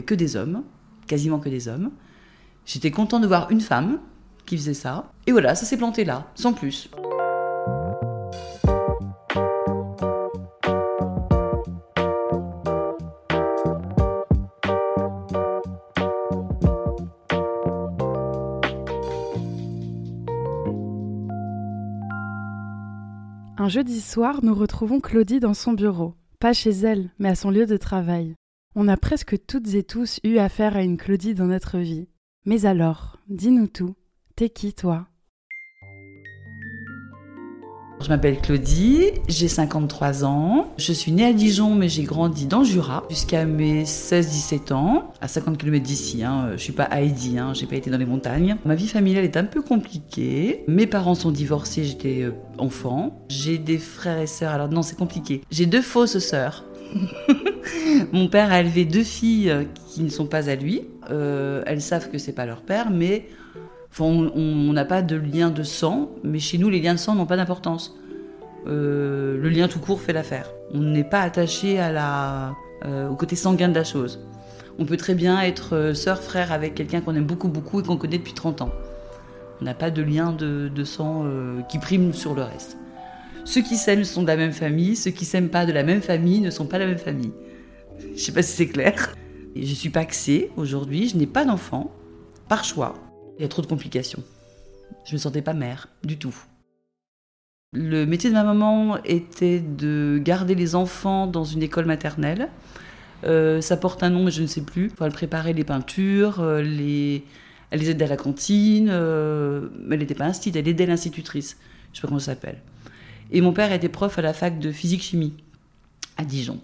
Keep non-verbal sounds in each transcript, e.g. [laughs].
Que des hommes, quasiment que des hommes. J'étais content de voir une femme qui faisait ça. Et voilà, ça s'est planté là, sans plus. Un jeudi soir, nous retrouvons Claudie dans son bureau. Pas chez elle, mais à son lieu de travail. On a presque toutes et tous eu affaire à une Claudie dans notre vie. Mais alors, dis-nous tout. T'es qui, toi? Je m'appelle Claudie, j'ai 53 ans. Je suis née à Dijon, mais j'ai grandi dans Jura jusqu'à mes 16-17 ans, à 50 km d'ici. Hein. Je suis pas Heidi, hein. j'ai pas été dans les montagnes. Ma vie familiale est un peu compliquée. Mes parents sont divorcés, j'étais euh, enfant. J'ai des frères et sœurs, alors non, c'est compliqué. J'ai deux fausses sœurs. [laughs] Mon père a élevé deux filles euh, qui ne sont pas à lui. Euh, elles savent que c'est pas leur père, mais on n'a pas de lien de sang, mais chez nous, les liens de sang n'ont pas d'importance. Euh, le lien tout court fait l'affaire. On n'est pas attaché à la, au côté sanguin de la chose. On peut très bien être sœur, frère avec quelqu'un qu'on aime beaucoup, beaucoup et qu'on connaît depuis 30 ans. On n'a pas de lien de, sang qui prime sur le reste. Ceux qui s'aiment sont de la même famille, ceux qui s'aiment pas de la même famille ne sont pas de la même famille. Je sais pas si c'est clair. Et je suis paxée aujourd'hui, je n'ai pas d'enfant, par choix. Il y a trop de complications. Je me sentais pas mère, du tout. Le métier de ma maman était de garder les enfants dans une école maternelle. Euh, ça porte un nom, mais je ne sais plus. Faut préparer les peintures, euh, elle les aidait à la cantine. Euh, elle n'était pas institut, elle aidait l'institutrice. Je sais pas comment ça s'appelle. Et mon père était prof à la fac de physique-chimie à Dijon.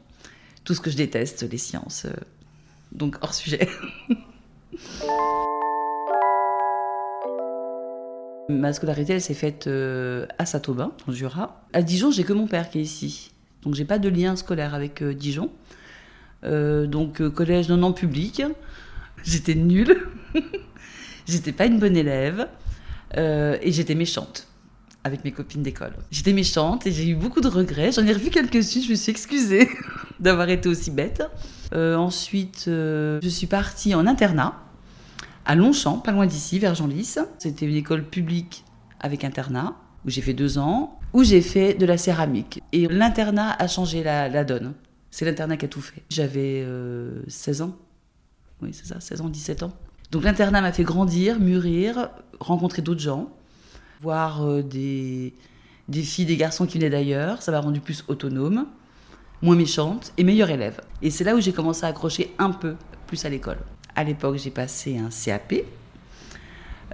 Tout ce que je déteste, les sciences. donc hors sujet. [laughs] Ma scolarité, elle s'est faite euh, à Saint-Aubin, en Jura. À Dijon, j'ai que mon père qui est ici. Donc, j'ai pas de lien scolaire avec euh, Dijon. Euh, donc, collège non en public. [laughs] J'étais nulle. [laughs] j'étais pas une bonne élève. et j'étais méchante avec mes copines d'école. J'étais méchante et j'ai eu beaucoup de regrets. J'en ai revu quelques-unes, je me suis excusée [laughs] d'avoir été aussi bête. ensuite, je suis partie en internat à Longchamp, pas loin d'ici, vers Genlis. C'était une école publique avec internat, où j'ai fait deux ans, où j'ai fait de la céramique. Et l'internat a changé la, donne. C'est l'internat qui a tout fait. J'avais 16 euh, ans. Oui, c'est ça, 16 ans, 17 ans. Donc l'internat m'a fait grandir, mûrir, rencontrer d'autres gens, voir euh, des, filles, des garçons qui venaient d'ailleurs. Ça m'a rendu plus autonome, moins méchante et meilleure élève. Et c'est là où j'ai commencé à accrocher un peu plus à l'école. À l'époque, j'ai passé un CAP,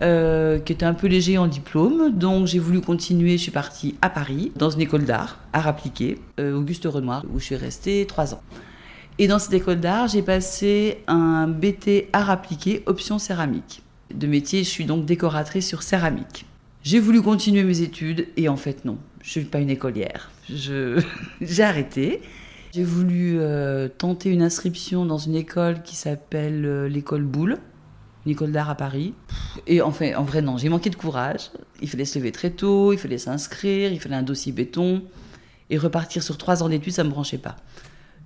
euh, qui était un peu léger en diplôme. Donc j'ai voulu continuer, je suis partie à Paris, dans une école d'art, art appliqué, euh, Auguste Renoir, où je suis restée trois ans. Et dans cette école d'art, j'ai passé un BT art appliqué, option céramique. De métier, je suis donc décoratrice sur céramique. J'ai voulu continuer mes études et en fait non, je suis pas une écolière. [laughs] j'ai arrêté. J'ai voulu euh, tenter une inscription dans une école qui s'appelle euh, l'école Boulle, une école d'art à Paris. Et enfin, en vrai, non, j'ai manqué de courage. Il fallait se lever très tôt, il fallait s'inscrire, il fallait un dossier béton. Et repartir sur trois ans d'études, ça ne me branchait pas.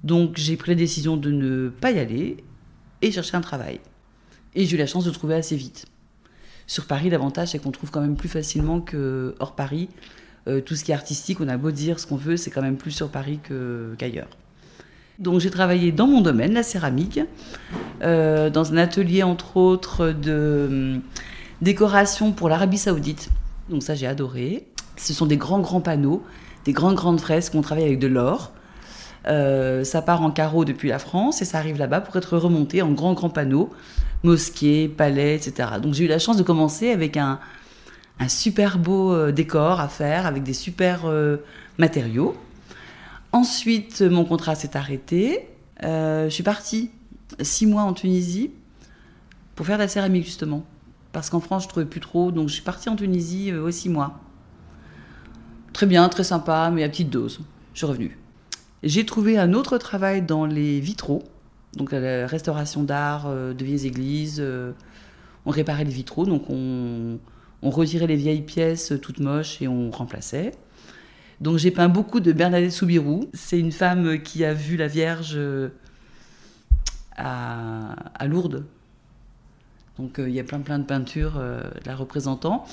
Donc j'ai pris la décision de ne pas y aller et chercher un travail. Et j'ai eu la chance de trouver assez vite. Sur Paris, l'avantage, c'est qu'on trouve quand même plus facilement que hors Paris. Euh, tout ce qui est artistique, on a beau dire ce qu'on veut, c'est quand même plus sur Paris qu'ailleurs. Donc j'ai travaillé dans mon domaine, la céramique, euh, dans un atelier entre autres de hum, décoration pour l'Arabie Saoudite. Donc ça j'ai adoré. Ce sont des grands grands panneaux, des grandes grandes fresques qu'on travaille avec de l'or. Euh, ça part en carreau depuis la France et ça arrive là-bas pour être remonté en grands grands panneaux, mosquées, palais, etc. Donc j'ai eu la chance de commencer avec un, super beau euh, décor à faire avec des super euh, matériaux. Ensuite, mon contrat s'est arrêté. Euh, je suis partie six mois en Tunisie pour faire de la céramique justement. Parce qu'en France, je trouvais plus trop. Donc, je suis partie en Tunisie euh, six mois. Très bien, très sympa, mais à petite dose. Je suis revenue. J'ai trouvé un autre travail dans les vitraux, donc la restauration d'art de vieilles églises. on réparait les vitraux, donc on, on retirait les vieilles pièces toutes moches et on remplaçait. Donc j'ai peint beaucoup de Bernadette Soubirou. C'est une femme qui a vu la Vierge euh, à, Lourdes. Donc il y a plein plein de peintures la représentant.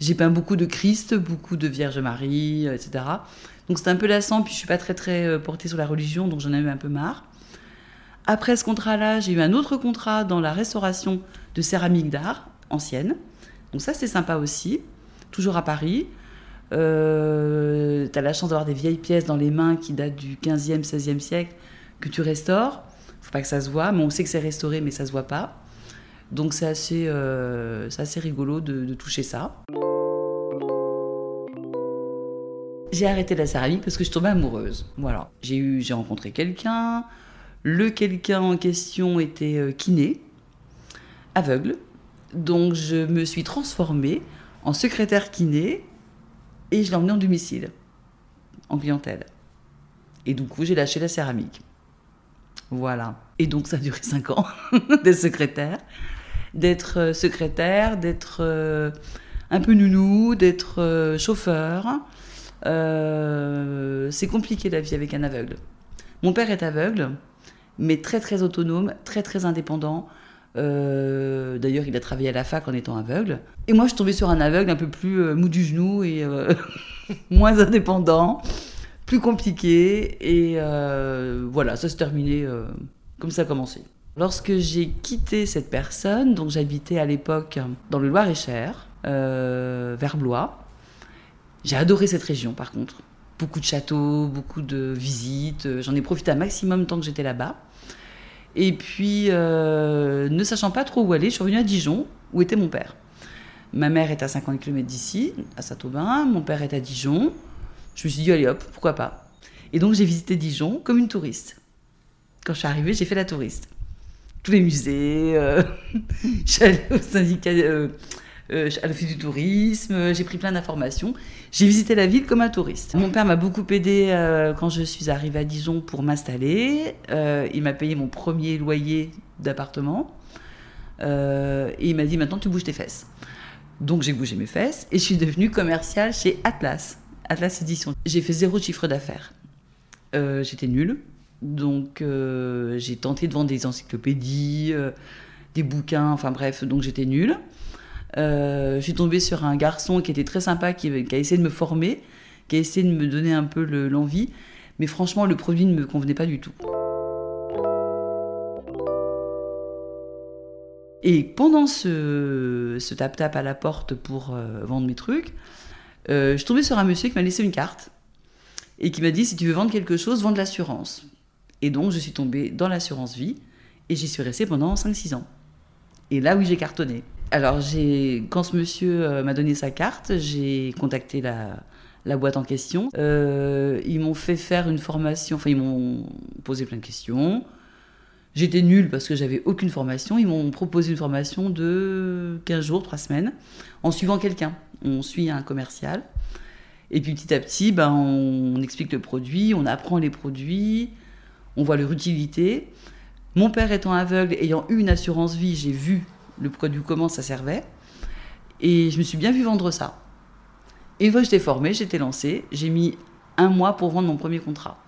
J'ai peint beaucoup de Christ, beaucoup de Vierge Marie, etc. Donc c'était un peu lassant, puis je suis pas très très portée sur la religion, donc j'en ai eu un peu marre. Après ce contrat-là, j'ai eu un autre contrat dans la restauration de céramique d'art ancienne. Donc ça, c'est sympa aussi. Toujours à Paris. Euh, tu as la chance d'avoir des vieilles pièces dans les mains qui datent du 15e, 16e siècle que tu restaures. Faut pas que ça se voit, mais on sait que c'est restauré, mais ça se voit pas. Donc c'est assez, euh, assez rigolo de, toucher ça. J'ai arrêté la céramique parce que je tombais amoureuse. Voilà. J'ai rencontré quelqu'un. Le quelqu'un en question était euh, kiné, aveugle. Donc je me suis transformée en secrétaire kiné et je l'ai emmené en domicile, en clientèle. Et du coup, j'ai lâché la céramique. Voilà. Et donc, ça a duré cinq ans [laughs] d'être secrétaire. D'être euh, secrétaire, d'être euh, un peu nounou, d'être chauffeur. c'est compliqué la vie avec un aveugle. Mon père est aveugle mais très très autonome, très très indépendant. Euh, d'ailleurs, il a travaillé à la fac en étant aveugle. Et moi, je suis tombée sur un aveugle un peu plus euh, mou du genou et euh, [laughs] moins indépendant, plus compliqué. Et voilà, ça s'est terminé comme ça a commencé. Lorsque j'ai quitté cette personne, donc j'habitais à l'époque dans le Loir-et-Cher, vers Blois, j'ai adoré cette région par contre beaucoup de châteaux, beaucoup de visites. Euh, j'en ai profité un maximum tant que j'étais là-bas. Et puis, euh, ne sachant pas trop où aller, je suis revenue à Dijon, où était mon père. Ma mère est à 50 km d'ici, à Saint-Aubin. Mon père est à Dijon. Je me suis dit, allez hop, pourquoi pas. Et donc, j'ai visité Dijon comme une touriste. Quand je suis arrivée, j'ai fait la touriste. Tous les musées, euh, [laughs] j'allais au syndicat, à l'office du tourisme, j'ai pris plein d'informations. J'ai visité la ville comme un touriste. Mon père m'a beaucoup aidé euh, quand je suis arrivée à Dijon pour m'installer. Euh, il m'a payé mon premier loyer d'appartement. et il m'a dit maintenant tu bouges tes fesses. Donc j'ai bougé mes fesses et je suis devenue commerciale chez Atlas, Atlas Édition. J'ai fait zéro chiffre d'affaires. J'étais nulle. Donc j'ai tenté de vendre des encyclopédies, des bouquins, enfin bref, donc j'étais nulle. Euh, je suis tombée sur un garçon qui était très sympa, qui, a essayé de me former, qui a essayé de me donner un peu l'envie. Mais franchement, le produit ne me convenait pas du tout. Et pendant ce, tap-tap à la porte pour euh, vendre mes trucs, euh, je tombée sur un monsieur qui m'a laissé une carte et qui m'a dit si tu veux vendre quelque chose, vends de l'assurance. Et donc je suis tombée dans l'assurance vie et j'y suis restée pendant 5-6 ans. Et là, oui, j'ai cartonné. Alors, quand ce monsieur euh, m'a donné sa carte, j'ai contacté la, boîte en question. Euh, ils m'ont fait faire une formation, enfin, ils m'ont posé plein de questions. J'étais nulle parce que j'avais aucune formation. Ils m'ont proposé une formation de 15 jours, 3 semaines, en suivant quelqu'un. On suit un commercial. Et puis petit à petit, ben, on explique le produit, on apprend les produits, on voit leur utilité. Mon père étant aveugle, ayant eu une assurance vie, j'ai vu le produit, comment ça servait. Et je me suis bien vu vendre ça. Et une fois que j'étais formée, j'étais lancée, j'ai mis un mois pour vendre mon premier contrat.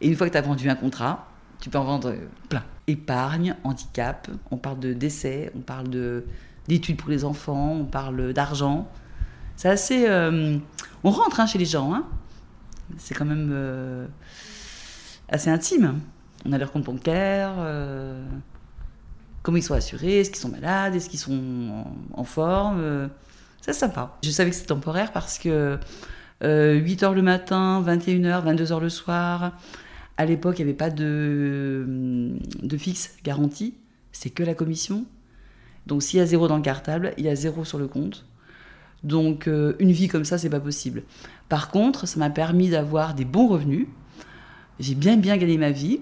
Et une fois que tu as vendu un contrat, tu peux en vendre plein. Épargne, handicap, on parle de décès, on parle de d'études pour les enfants, on parle d'argent. C'est assez... Euh, on rentre hein, chez les gens. Hein. C'est quand même euh, assez intime. On a leur compte bancaire. Euh, comment ils sont assurés, est-ce qu'ils sont malades, est-ce qu'ils sont en, forme? Euh, c'est sympa. Je savais que c'était temporaire parce que 8h euh, le matin, 21h, 22h le soir, à l'époque, il n'y avait pas de, de fixe garantie, c'est que la commission. Donc s'il y a zéro dans le cartable, il y a zéro sur le compte. Donc euh, une vie comme ça, c'est pas possible. Par contre, ça m'a permis d'avoir des bons revenus. J'ai bien bien gagné ma vie.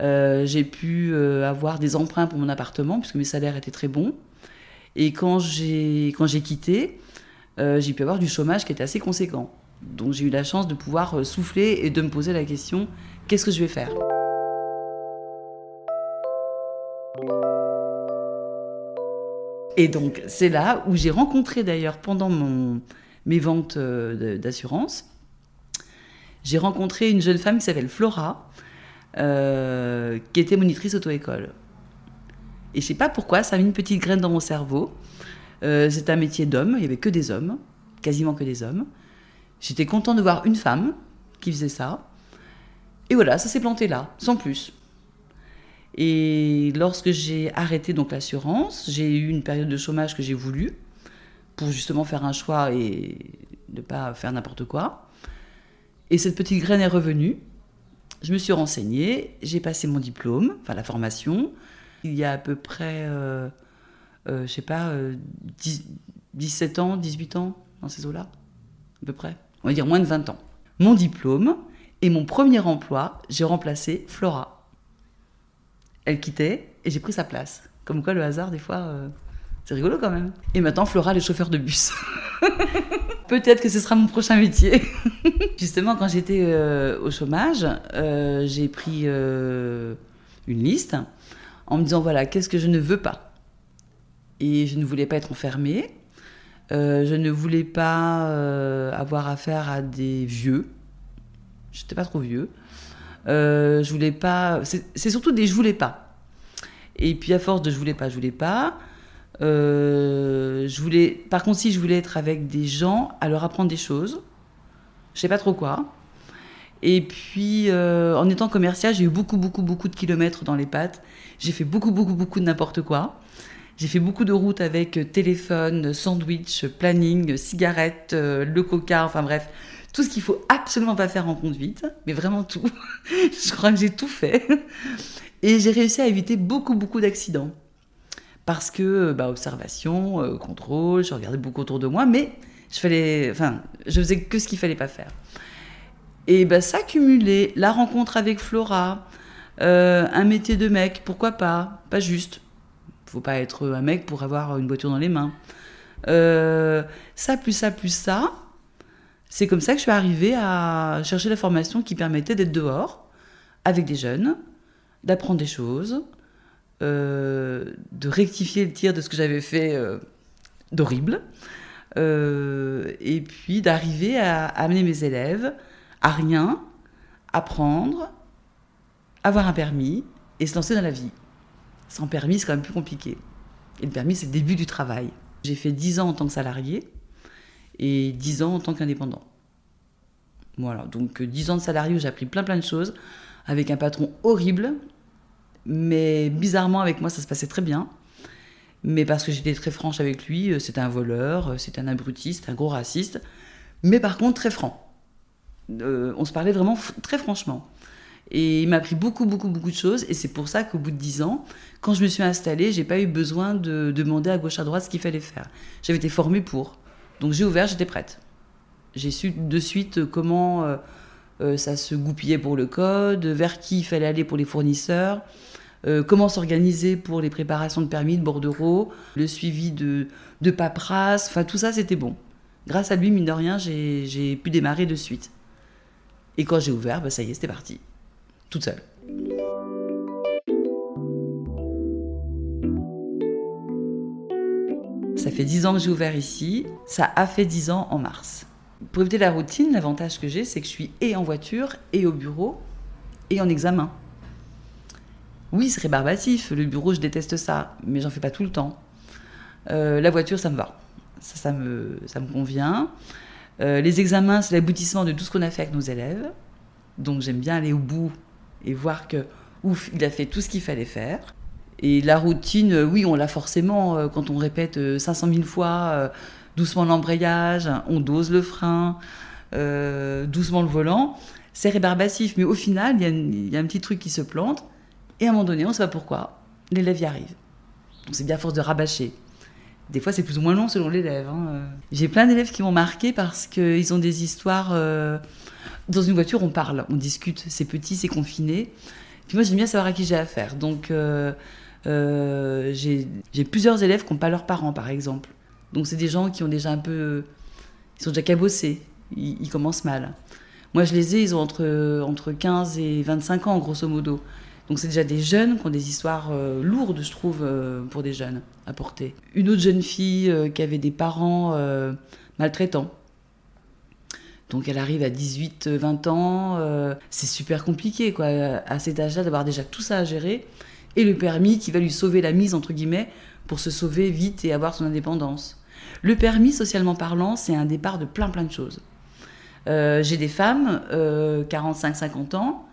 Euh, j'ai pu euh, avoir des emprunts pour mon appartement, puisque mes salaires étaient très bons. Et quand j'ai, quitté, euh, j'ai pu avoir du chômage qui était assez conséquent. Donc j'ai eu la chance de pouvoir souffler et de me poser la question, qu'est-ce que je vais faire? Et donc c'est là où j'ai rencontré d'ailleurs pendant mon, mes ventes d'assurance, j'ai rencontré une jeune femme qui s'appelle Flora, euh, qui était monitrice auto-école. Et je sais pas pourquoi, ça a mis une petite graine dans mon cerveau. Euh, c'est un métier d'homme, il y avait que des hommes, quasiment que des hommes. J'étais content de voir une femme qui faisait ça. Et voilà, ça s'est planté là, sans plus. Et lorsque j'ai arrêté donc l'assurance, j'ai eu une période de chômage que j'ai voulu pour justement faire un choix et ne pas faire n'importe quoi. Et cette petite graine est revenue. Je me suis renseignée, j'ai passé mon diplôme, enfin la formation. Il y a à peu près, euh, euh, je sais pas, 17 euh, ans, 18 ans, dans ces eaux-là, à peu près. On va dire moins de 20 ans. Mon diplôme et mon premier emploi, j'ai remplacé Flora. Elle quittait et j'ai pris sa place. Comme quoi le hasard, des fois, c'est rigolo quand même. Et maintenant, Flora, les chauffeurs de bus. [laughs] Peut-être que ce sera mon prochain métier. [laughs] Justement, quand j'étais euh, au chômage, euh, j'ai pris euh, une liste en me disant voilà, qu'est-ce que je ne veux pas? Et je ne voulais pas être enfermée. je ne voulais pas avoir affaire à des vieux. Je n'étais pas trop vieux. je voulais pas. C'est surtout des je voulais pas. Et puis à force de je voulais pas, je voulais pas. Euh, je voulais, par contre, si je voulais être avec des gens, à leur apprendre des choses, je sais pas trop quoi. Et puis, euh, en étant commercial, j'ai eu beaucoup, beaucoup, beaucoup de kilomètres dans les pattes. J'ai fait beaucoup, beaucoup, beaucoup de n'importe quoi. J'ai fait beaucoup de routes avec téléphone, sandwich, planning, cigarette, euh, le coca, enfin bref, tout ce qu'il faut absolument pas faire en conduite, mais vraiment tout. [laughs] je crois que j'ai tout fait. Et j'ai réussi à éviter beaucoup, beaucoup d'accidents parce que euh, bah, observation, euh, contrôle, je regardais beaucoup autour de moi, mais je fallais, enfin, je faisais que ce qu'il fallait pas faire. Et bah, ça cumulé, la rencontre avec Flora, euh, un métier de mec, pourquoi pas, pas juste. Faut pas être un mec pour avoir une voiture dans les mains. ça plus ça plus ça, c'est comme ça que je suis arrivée à chercher la formation qui permettait d'être dehors avec des jeunes, d'apprendre des choses, euh, de rectifier le tir de ce que j'avais fait euh, d'horrible, euh, et puis d'arriver à, amener mes élèves à rien, apprendre, avoir un permis et se lancer dans la vie. Sans permis, c'est quand même plus compliqué. Et le permis, c'est le début du travail. J'ai fait 10 ans en tant que salarié et 10 ans en tant qu'indépendant. Voilà, donc 10 ans de salarié où j'ai appris plein plein de choses, avec un patron horrible, mais bizarrement, avec moi, ça se passait très bien. Mais parce que j'étais très franche avec lui, euh, c'était un voleur, euh, c'était un abruti, c'était un gros raciste. Mais par contre, très franc. Euh, on se parlait vraiment très franchement. Et il m'a appris beaucoup, beaucoup, beaucoup de choses. Et c'est pour ça qu'au bout de dix ans, quand je me suis installée, j'ai pas eu besoin de demander à gauche à droite ce qu'il fallait faire. J'avais été formée pour. Donc j'ai ouvert, j'étais prête. J'ai su de suite comment ça se goupillait pour le code, vers qui il fallait aller pour les fournisseurs. Euh, comment s'organiser pour les préparations de permis, de bordereau, le suivi de, de paperasse, enfin tout ça c'était bon. Grâce à lui, mine de rien, j'ai pu démarrer de suite. Et quand j'ai ouvert, bah, ça y est, c'était parti. Toute seule. Ça fait dix ans que j'ai ouvert ici, ça a fait dix ans en mars. Pour éviter la routine, l'avantage que j'ai, c'est que je suis et en voiture, et au bureau, et en examen. Oui, c'est rébarbatif. Le bureau, je déteste ça, mais j'en fais pas tout le temps. Euh, la voiture, ça me va. Ça, me, ça me convient. Euh, les examens, c'est l'aboutissement de tout ce qu'on a fait avec nos élèves. Donc j'aime bien aller au bout et voir que, ouf, il a fait tout ce qu'il fallait faire. Et la routine, euh, oui, on l'a forcément quand on répète 500 000 fois doucement l'embrayage, on dose le frein, doucement le volant. C'est rébarbatif, mais au final, il y, a un petit truc qui se plante. Et à un moment donné, on ne sait pas pourquoi, l'élève y arrive. Donc c'est bien à force de rabâcher. Des fois, c'est plus ou moins long selon l'élève. Hein. J'ai plein d'élèves qui m'ont marqué parce qu'ils ont des histoires. Euh, dans une voiture, on parle, on discute. C'est petit, c'est confiné. Puis moi, j'aime bien savoir à qui j'ai affaire. Donc, euh, euh, j'ai plusieurs élèves qui n'ont pas leurs parents, par exemple. Donc, c'est des gens qui ont déjà un peu. Ils sont déjà cabossés. Ils, ils, commencent mal. Moi, je les ai, ils ont entre, entre 15 et 25 ans, grosso modo. Donc c'est déjà des jeunes qui ont des histoires euh, lourdes, je trouve, euh, pour des jeunes à porter. Une autre jeune fille euh, qui avait des parents maltraitants. Donc elle arrive à 18, 20 ans, c'est super compliqué quoi, à cet âge-là d'avoir déjà tout ça à gérer, et le permis qui va lui sauver la mise, entre guillemets, pour se sauver vite et avoir son indépendance. Le permis, socialement parlant, c'est un départ de plein plein de choses. J'ai des femmes, 45-50 ans,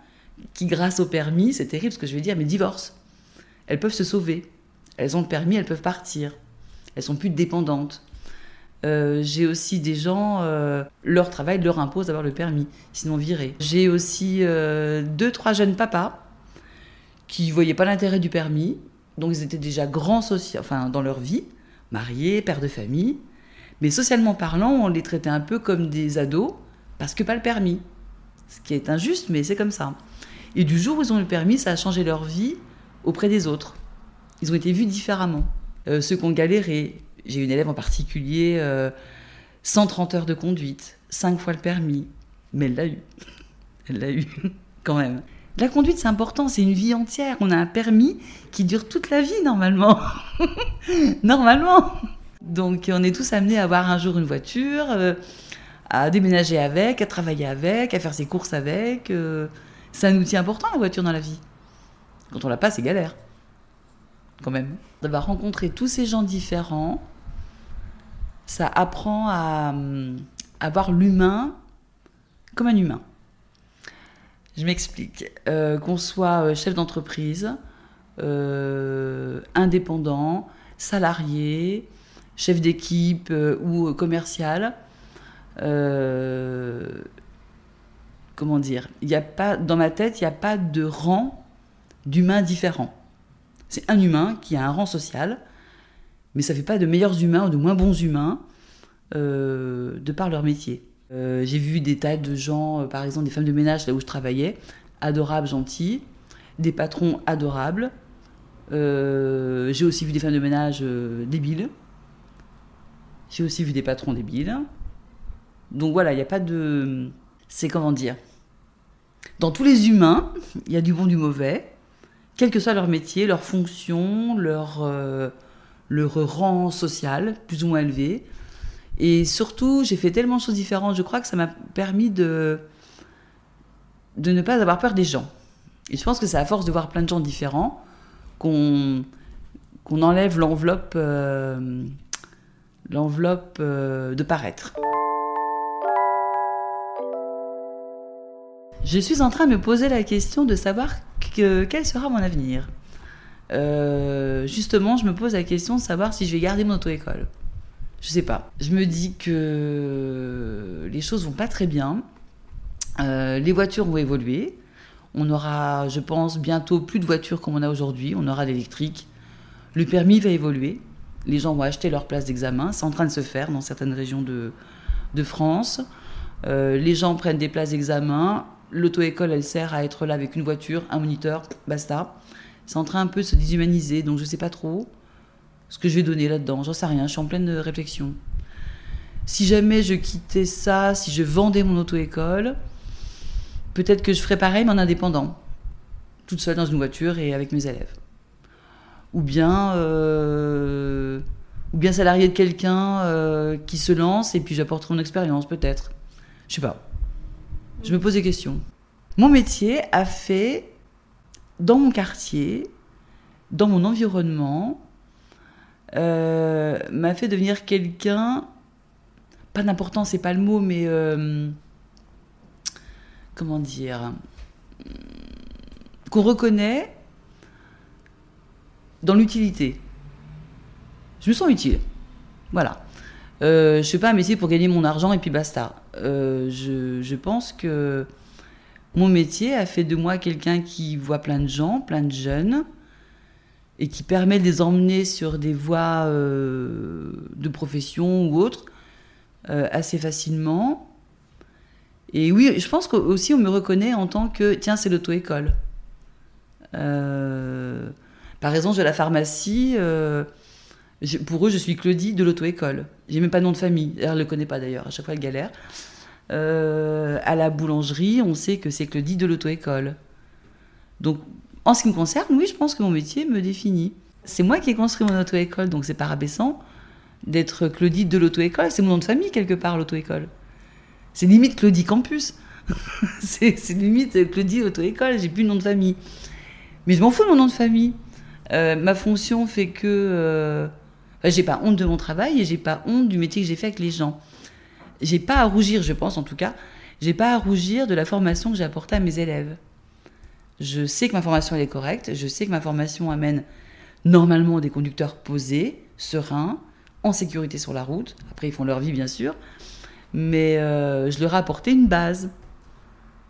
qui grâce au permis, c'est terrible ce que je vais dire, mais divorcent. Elles peuvent se sauver. Elles ont le permis, elles peuvent partir. Elles sont plus dépendantes. Euh, j'ai aussi des gens, euh, leur travail leur impose d'avoir le permis, sinon viré. J'ai aussi euh, deux, trois jeunes papas qui voyaient pas l'intérêt du permis, donc ils étaient déjà grands enfin, dans leur vie, mariés, pères de famille, mais socialement parlant, on les traitait un peu comme des ados parce que pas le permis. Ce qui est injuste, mais c'est comme ça. Et du jour où ils ont le permis, ça a changé leur vie auprès des autres. Ils ont été vus différemment. ceux qui ont galéré, j'ai une élève en particulier, 130 euh, heures de conduite, 5 fois le permis, mais elle l'a eu. [laughs] Elle l'a eu, [laughs] quand même. La conduite, c'est important, c'est une vie entière. On a un permis qui dure toute la vie, normalement. [laughs] normalement. Donc, on est tous amenés à avoir un jour une voiture, euh, à déménager avec, à travailler avec, à faire ses courses avec. C'est un outil important, la voiture, dans la vie. Quand on l'a pas, c'est galère. Quand même. D'avoir rencontré tous ces gens différents, ça apprend à, voir l'humain comme un humain. Je m'explique. Euh, qu'on soit euh, chef d'entreprise, euh, indépendant, salarié, chef d'équipe ou commercial, comment dire Il a pas dans ma tête, il n'y a pas de rang d'humain différent. C'est un humain qui a un rang social mais ça fait pas de meilleurs humains ou de moins bons humains euh, de par leur métier. Euh, j'ai vu des tas de gens, euh, par exemple des femmes de ménage là où je travaillais, adorables, gentilles, des patrons adorables. j'ai aussi vu des femmes de ménage débiles. J'ai aussi vu des patrons débiles. Donc voilà, il n'y a pas de... C'est comment dire Dans tous les humains, il y a du bon, du mauvais, quel que soit leur métier, leur fonction, leur leur rang social plus ou moins élevé. Et surtout, j'ai fait tellement de choses différentes, je crois que ça m'a permis de, ne pas avoir peur des gens. Et je pense que c'est à force de voir plein de gens différents qu'on enlève l'enveloppe euh, euh, de paraître. Je suis en train de me poser la question de savoir que, quel sera mon avenir. Euh, justement, je me pose la question de savoir si je vais garder mon auto-école. Je sais pas. Je me dis que les choses vont pas très bien. Euh, les voitures vont évoluer. On aura, je pense, bientôt plus de voitures comme on a aujourd'hui. On aura l'électrique. Le permis va évoluer. Les gens vont acheter leur place d'examen. C'est en train de se faire dans certaines régions de, de France. Euh, les gens prennent des places d'examen. L'auto-école, elle sert à être là avec une voiture, un moniteur, basta c'est en train un peu de se déshumaniser, donc je ne sais pas trop ce que je vais donner là-dedans. J'en sais rien, je suis en pleine réflexion. Si jamais je quittais ça, si je vendais mon auto-école, peut-être que je ferais pareil, mais en indépendant. Toute seule dans une voiture et avec mes élèves. Ou bien, euh, ou bien salarié de quelqu'un euh, qui se lance et puis j'apporterai mon expérience, peut-être. Je sais pas. Je me pose des questions. Mon métier a fait dans mon quartier, dans mon environnement, euh, m'a fait devenir quelqu'un, pas d'important, c'est pas le mot, mais euh, comment dire, qu'on reconnaît dans l'utilité. Je me sens utile. Voilà. Euh, je fais pas un métier pour gagner mon argent et puis basta. je, je, pense que mon métier a fait de moi quelqu'un qui voit plein de gens, plein de jeunes, et qui permet de les emmener sur des voies euh, de profession ou autres euh, assez facilement. Et oui, je pense qu'aussi on me reconnaît en tant que, tiens, c'est l'auto-école. Euh, par exemple, à la pharmacie, pour eux, je suis Claudie de l'auto-école. J'ai même pas de nom de famille, elle ne le connaît pas d'ailleurs, à chaque fois elle galère. Euh, à la boulangerie, on sait que c'est Claudie de l'auto-école. Donc, en ce qui me concerne, oui, je pense que mon métier me définit. C'est moi qui ai construit mon auto-école, donc c'est pas rabaissant d'être Claudie de l'auto-école. C'est mon nom de famille, quelque part, l'auto-école. C'est limite Claudie Campus. [laughs] c'est limite Claudie Auto-École, j'ai plus de nom de famille. Mais je m'en fous de mon nom de famille. Euh, ma fonction fait que euh, j'ai pas honte de mon travail et j'ai pas honte du métier que j'ai fait avec les gens. J'ai pas à rougir, je pense en tout cas, j'ai pas à rougir de la formation que j'ai apportée à mes élèves. Je sais que ma formation elle est correcte, je sais que ma formation amène normalement des conducteurs posés, sereins, en sécurité sur la route. Après, ils font leur vie, bien sûr. Mais euh, je leur ai apporté une base.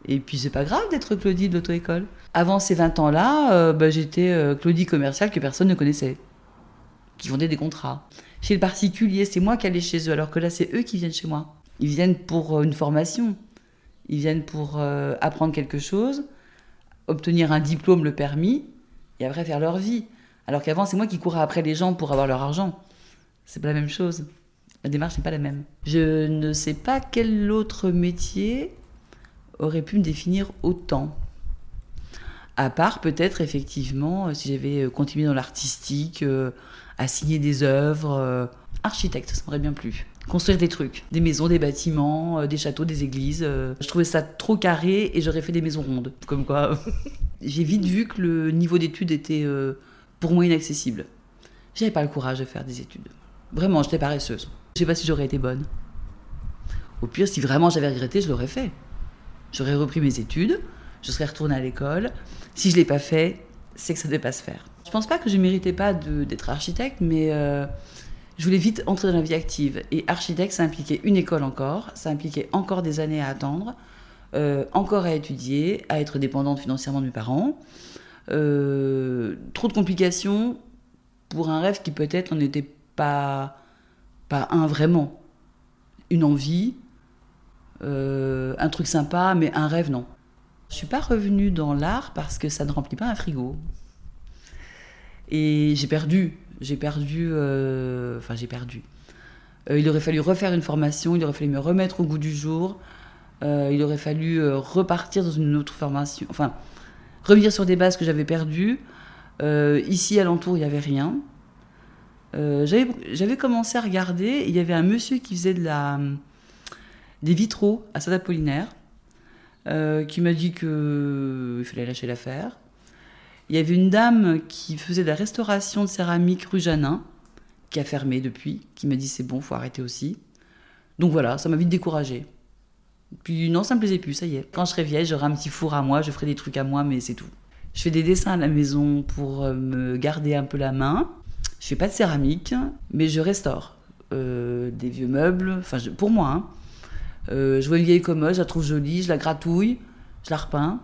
Et puis, c'est pas grave d'être Claudie de l'auto-école. Avant ces 20 ans-là, euh, bah, j'étais euh, Claudie commerciale que personne ne connaissait, qui vendait des contrats. Chez le particulier, c'est moi qui allais chez eux, alors que là, c'est eux qui viennent chez moi. Ils viennent pour une formation. Ils viennent pour apprendre quelque chose, obtenir un diplôme, le permis, et après faire leur vie. Alors qu'avant, c'est moi qui courais après les gens pour avoir leur argent. C'est pas la même chose. La démarche n'est pas la même. Je ne sais pas quel autre métier aurait pu me définir autant. À part peut-être effectivement si j'avais euh, continué dans l'artistique, euh, à signer des œuvres. Euh, architecte, ça m'aurait bien plu. Construire des trucs, des maisons, des bâtiments, des châteaux, des églises. je trouvais ça trop carré et j'aurais fait des maisons rondes. Comme quoi. [laughs] J'ai vite vu que le niveau d'études était pour moi inaccessible. J'avais pas le courage de faire des études. Vraiment, j'étais paresseuse. Je sais pas si j'aurais été bonne. Au pire, si vraiment j'avais regretté, je l'aurais fait. J'aurais repris mes études, je serais retournée à l'école. Si je l'ai pas fait, c'est que ça devait pas se faire. Je pense pas que je méritais pas d'être architecte, mais euh, je voulais vite entrer dans la vie active. Et architecte, ça impliquait une école encore, ça impliquait encore des années à attendre, euh, encore à étudier, à être dépendante financièrement de mes parents. Euh, trop de complications pour un rêve qui peut-être n'était pas, pas un vraiment. Une envie, un truc sympa, mais un rêve, non. Je suis pas revenue dans l'art parce que ça ne remplit pas un frigo. Et j'ai perdu, j'ai perdu, euh, enfin j'ai perdu. il aurait fallu refaire une formation, il aurait fallu me remettre au goût du jour, il aurait fallu repartir dans une autre formation. Enfin, revenir sur des bases que j'avais perdues. Euh, ici, alentour, il n'y avait rien. Euh, j'avais commencé à regarder, il y avait un monsieur qui faisait de la, des vitraux à Saint-Apollinaire, euh, qui m'a dit qu'il fallait lâcher l'affaire. Il y avait une dame qui faisait de la restauration de céramique rue Janin, qui a fermé depuis, qui m'a dit c'est bon, faut arrêter aussi. Donc voilà, ça m'a vite découragée. Puis non, ça me plaisait plus, ça y est. Quand je serai vieille, j'aurai un petit four à moi, je ferai des trucs à moi, mais c'est tout. Je fais des dessins à la maison pour euh, me garder un peu la main. Je fais pas de céramique, mais je restaure euh, des vieux meubles. Enfin, pour moi, hein. euh, je vois une vieille commode, je la trouve jolie, je la gratouille, je la repeins,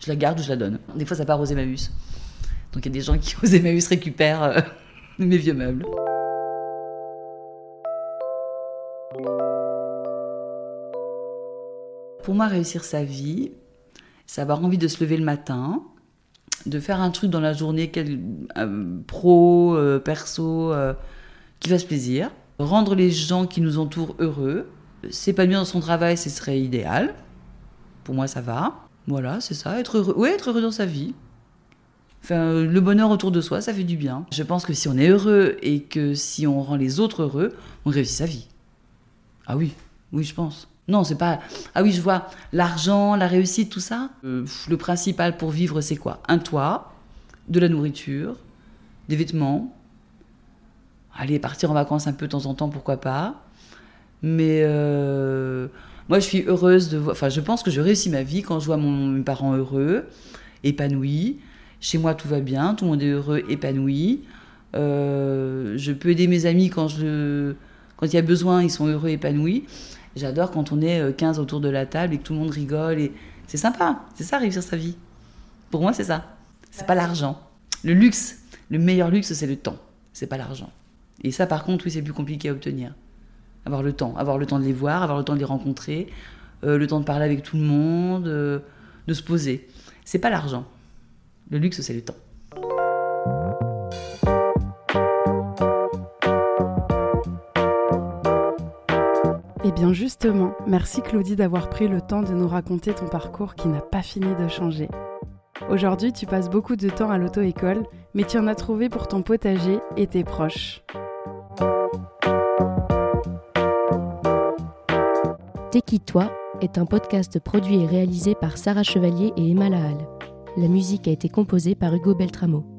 je la garde ou je la donne. Des fois, ça part aux Emmaüs. Donc il y a des gens qui [laughs] aux Emmaüs récupèrent [laughs] mes vieux meubles. pour moi, réussir sa vie, c'est avoir envie de se lever le matin, de faire un truc dans la journée, quel, euh, pro, euh, perso, euh, qui fasse plaisir, rendre les gens qui nous entourent heureux. Bien dans son travail, ce serait idéal. Pour moi, ça va. Voilà, c'est ça, être heureux. Oui, être heureux dans sa vie. Enfin, le bonheur autour de soi, ça fait du bien. Je pense que si on est heureux et que si on rend les autres heureux, on réussit sa vie. Ah oui, oui, je pense. Non, c'est pas. Ah oui, je vois. L'argent, la réussite, tout ça. Euh, le principal pour vivre, c'est quoi? Un toit, de la nourriture, des vêtements. Aller partir en vacances un peu de temps en temps, pourquoi pas. Mais euh, moi, je suis heureuse de voir. Enfin, je pense que je réussis ma vie quand je vois mon, mes parents heureux, épanouis. Chez moi, tout va bien, tout le monde est heureux, épanoui. Euh, je peux aider mes amis quand quand il y a besoin, ils sont heureux, épanouis. J'adore quand on est 15 euh, autour de la table et que tout le monde rigole. Et c'est sympa. C'est ça, réussir sa vie. Pour moi, c'est ça. C'est pas l'argent. Le luxe, le meilleur luxe, c'est le temps. C'est pas l'argent. Et ça, par contre, oui, c'est plus compliqué à obtenir. Avoir le temps. Avoir le temps de les voir, avoir le temps de les rencontrer, euh, le temps de parler avec tout le monde, euh, de se poser. C'est pas l'argent. Le luxe, c'est le temps. Eh bien justement, merci Claudie d'avoir pris le temps de nous raconter ton parcours qui n'a pas fini de changer. Aujourd'hui, tu passes beaucoup de temps à l'auto-école, mais tu en as trouvé pour ton potager et tes proches. T'es qui toi est un podcast produit et réalisé par Sarah Chevalier et Emma Lahal. La musique a été composée par Hugo Beltramo.